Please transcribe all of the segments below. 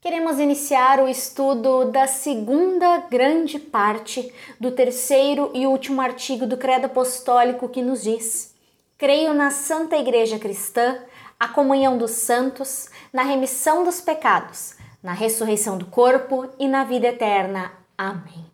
Queremos iniciar o estudo da segunda grande parte do terceiro e último artigo do Credo Apostólico que nos diz: Creio na Santa Igreja Cristã, a comunhão dos santos, na remissão dos pecados, na ressurreição do corpo e na vida eterna. Amém.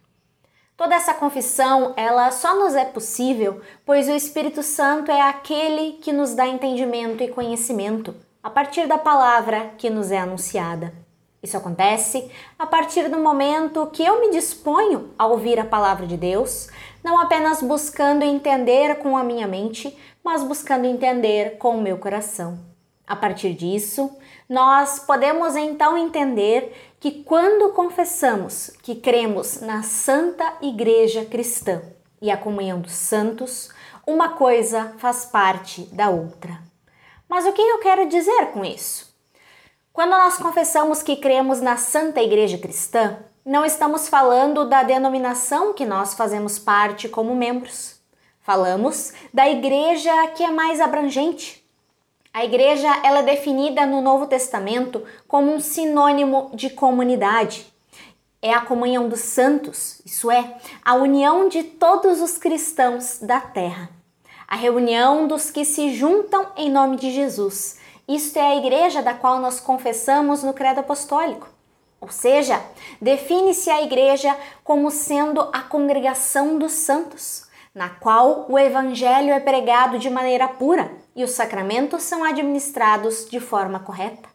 Toda essa confissão, ela só nos é possível pois o Espírito Santo é aquele que nos dá entendimento e conhecimento a partir da palavra que nos é anunciada. Isso acontece a partir do momento que eu me disponho a ouvir a palavra de Deus, não apenas buscando entender com a minha mente, mas buscando entender com o meu coração. A partir disso, nós podemos então entender que quando confessamos que cremos na Santa Igreja Cristã e a comunhão dos santos, uma coisa faz parte da outra. Mas o que eu quero dizer com isso? Quando nós confessamos que cremos na Santa Igreja Cristã, não estamos falando da denominação que nós fazemos parte como membros. Falamos da igreja que é mais abrangente. A igreja ela é definida no Novo Testamento como um sinônimo de comunidade. É a comunhão dos santos, isso é, a união de todos os cristãos da terra. A reunião dos que se juntam em nome de Jesus isto é a igreja da qual nós confessamos no Credo Apostólico. Ou seja, define-se a igreja como sendo a congregação dos santos, na qual o evangelho é pregado de maneira pura e os sacramentos são administrados de forma correta.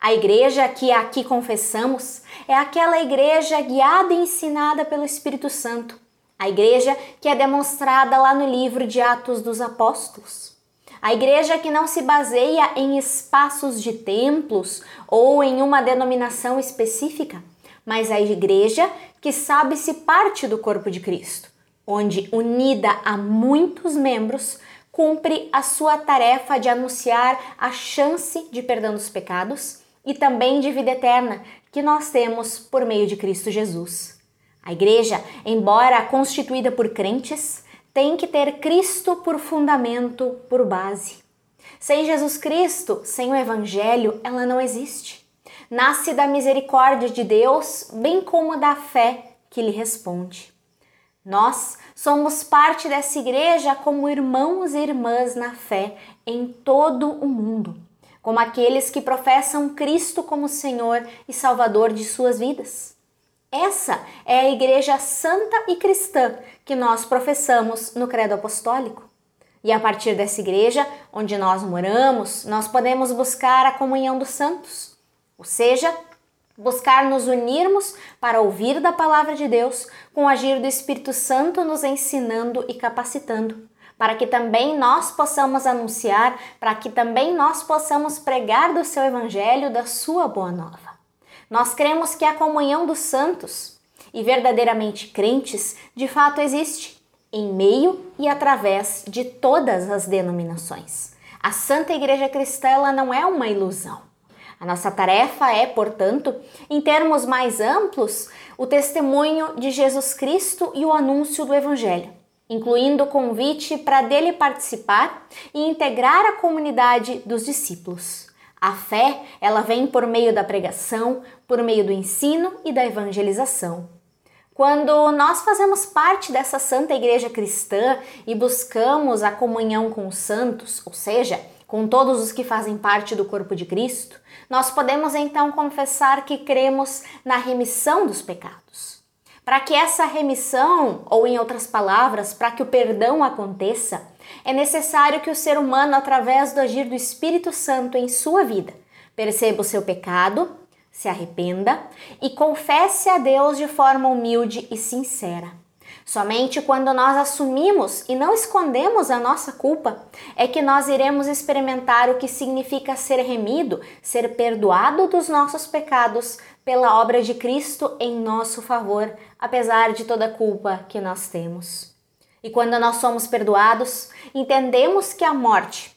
A igreja que aqui confessamos é aquela igreja guiada e ensinada pelo Espírito Santo, a igreja que é demonstrada lá no livro de Atos dos Apóstolos. A igreja que não se baseia em espaços de templos ou em uma denominação específica, mas a igreja que sabe-se parte do corpo de Cristo, onde, unida a muitos membros, cumpre a sua tarefa de anunciar a chance de perdão dos pecados e também de vida eterna que nós temos por meio de Cristo Jesus. A igreja, embora constituída por crentes, tem que ter Cristo por fundamento, por base. Sem Jesus Cristo, sem o Evangelho, ela não existe. Nasce da misericórdia de Deus, bem como da fé que lhe responde. Nós somos parte dessa igreja como irmãos e irmãs na fé em todo o mundo, como aqueles que professam Cristo como Senhor e Salvador de suas vidas. Essa é a igreja santa e cristã que nós professamos no Credo Apostólico. E a partir dessa igreja, onde nós moramos, nós podemos buscar a comunhão dos santos, ou seja, buscar nos unirmos para ouvir da palavra de Deus, com o agir do Espírito Santo nos ensinando e capacitando, para que também nós possamos anunciar, para que também nós possamos pregar do seu evangelho, da sua boa nova. Nós cremos que a comunhão dos santos e verdadeiramente crentes de fato existe em meio e através de todas as denominações. A Santa Igreja Cristã ela não é uma ilusão. A nossa tarefa é, portanto, em termos mais amplos, o testemunho de Jesus Cristo e o anúncio do Evangelho, incluindo o convite para dele participar e integrar a comunidade dos discípulos. A fé, ela vem por meio da pregação, por meio do ensino e da evangelização. Quando nós fazemos parte dessa santa igreja cristã e buscamos a comunhão com os santos, ou seja, com todos os que fazem parte do corpo de Cristo, nós podemos então confessar que cremos na remissão dos pecados. Para que essa remissão, ou em outras palavras, para que o perdão aconteça, é necessário que o ser humano, através do agir do Espírito Santo em sua vida, perceba o seu pecado, se arrependa e confesse a Deus de forma humilde e sincera. Somente quando nós assumimos e não escondemos a nossa culpa é que nós iremos experimentar o que significa ser remido, ser perdoado dos nossos pecados pela obra de Cristo em nosso favor, apesar de toda a culpa que nós temos. E quando nós somos perdoados, entendemos que a morte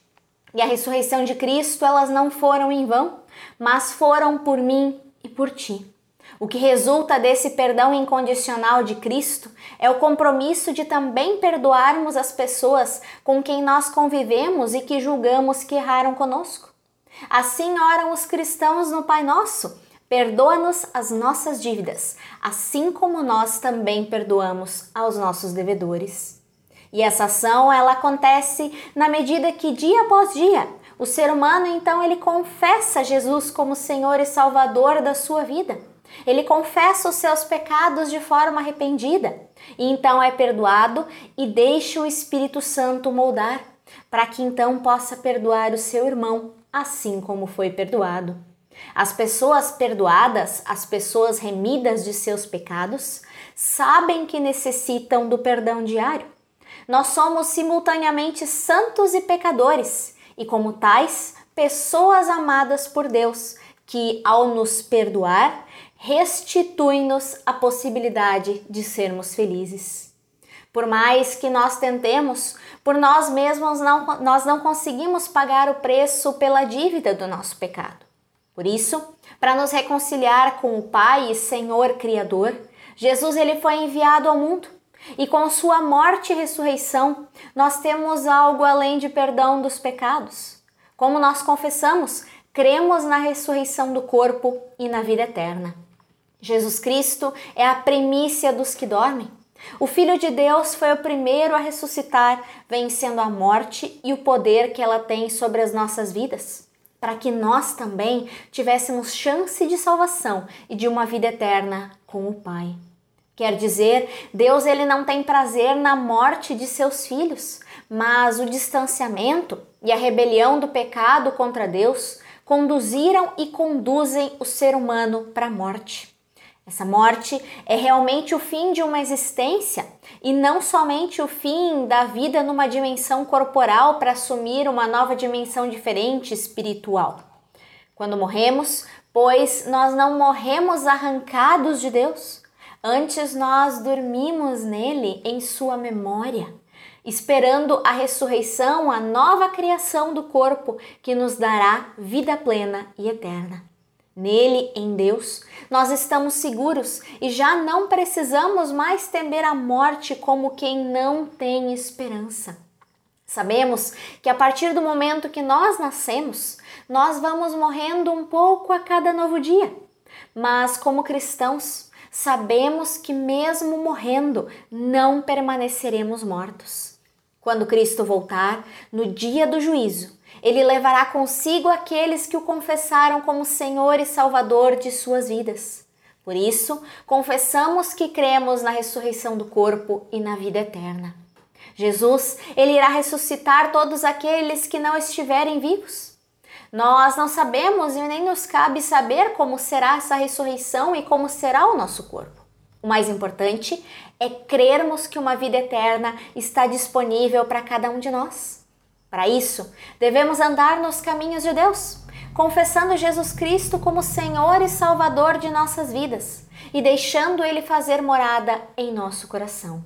e a ressurreição de Cristo, elas não foram em vão, mas foram por mim e por ti. O que resulta desse perdão incondicional de Cristo é o compromisso de também perdoarmos as pessoas com quem nós convivemos e que julgamos que erraram conosco. Assim oram os cristãos no Pai Nosso, Perdoa-nos as nossas dívidas, assim como nós também perdoamos aos nossos devedores. E essa ação ela acontece na medida que dia após dia o ser humano então ele confessa Jesus como Senhor e Salvador da sua vida. Ele confessa os seus pecados de forma arrependida e então é perdoado e deixa o Espírito Santo moldar, para que então possa perdoar o seu irmão, assim como foi perdoado. As pessoas perdoadas, as pessoas remidas de seus pecados, sabem que necessitam do perdão diário. Nós somos simultaneamente santos e pecadores, e como tais, pessoas amadas por Deus, que ao nos perdoar, restitui-nos a possibilidade de sermos felizes. Por mais que nós tentemos, por nós mesmos não, nós não conseguimos pagar o preço pela dívida do nosso pecado. Por isso, para nos reconciliar com o Pai e Senhor Criador, Jesus ele foi enviado ao mundo. E com sua morte e ressurreição, nós temos algo além de perdão dos pecados. Como nós confessamos, cremos na ressurreição do corpo e na vida eterna. Jesus Cristo é a primícia dos que dormem. O Filho de Deus foi o primeiro a ressuscitar, vencendo a morte e o poder que ela tem sobre as nossas vidas para que nós também tivéssemos chance de salvação e de uma vida eterna com o Pai. Quer dizer, Deus ele não tem prazer na morte de seus filhos, mas o distanciamento e a rebelião do pecado contra Deus conduziram e conduzem o ser humano para a morte. Essa morte é realmente o fim de uma existência e não somente o fim da vida numa dimensão corporal para assumir uma nova dimensão diferente espiritual. Quando morremos, pois nós não morremos arrancados de Deus, antes nós dormimos nele em sua memória, esperando a ressurreição, a nova criação do corpo que nos dará vida plena e eterna. Nele, em Deus, nós estamos seguros e já não precisamos mais temer a morte como quem não tem esperança. Sabemos que a partir do momento que nós nascemos, nós vamos morrendo um pouco a cada novo dia. Mas, como cristãos, sabemos que, mesmo morrendo, não permaneceremos mortos. Quando Cristo voltar, no dia do juízo, ele levará consigo aqueles que o confessaram como Senhor e Salvador de suas vidas. Por isso, confessamos que cremos na ressurreição do corpo e na vida eterna. Jesus, ele irá ressuscitar todos aqueles que não estiverem vivos. Nós não sabemos e nem nos cabe saber como será essa ressurreição e como será o nosso corpo. O mais importante é crermos que uma vida eterna está disponível para cada um de nós. Para isso, devemos andar nos caminhos de Deus, confessando Jesus Cristo como Senhor e Salvador de nossas vidas e deixando Ele fazer morada em nosso coração.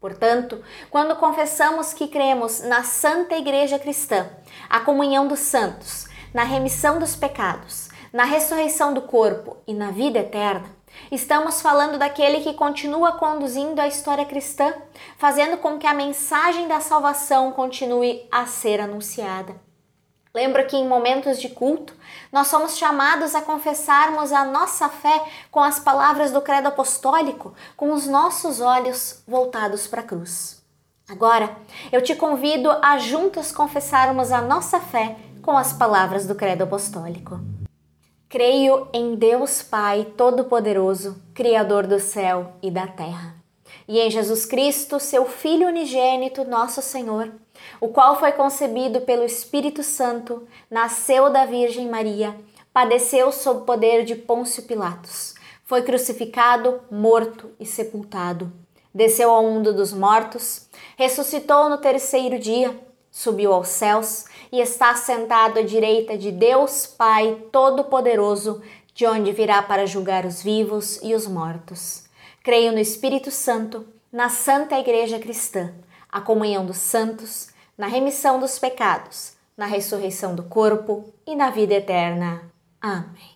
Portanto, quando confessamos que cremos na Santa Igreja Cristã, a comunhão dos santos, na remissão dos pecados, na ressurreição do corpo e na vida eterna, Estamos falando daquele que continua conduzindo a história cristã, fazendo com que a mensagem da salvação continue a ser anunciada. Lembra que em momentos de culto, nós somos chamados a confessarmos a nossa fé com as palavras do credo apostólico, com os nossos olhos voltados para a cruz. Agora, eu te convido a juntos confessarmos a nossa fé com as palavras do credo apostólico. Creio em Deus Pai Todo-Poderoso, Criador do céu e da terra, e em Jesus Cristo, seu Filho unigênito, nosso Senhor, o qual foi concebido pelo Espírito Santo, nasceu da Virgem Maria, padeceu sob o poder de Pôncio Pilatos, foi crucificado, morto e sepultado, desceu ao mundo dos mortos, ressuscitou no terceiro dia, subiu aos céus e está sentado à direita de Deus Pai Todo-Poderoso, de onde virá para julgar os vivos e os mortos. Creio no Espírito Santo, na Santa Igreja Cristã, a comunhão dos santos, na remissão dos pecados, na ressurreição do corpo e na vida eterna. Amém.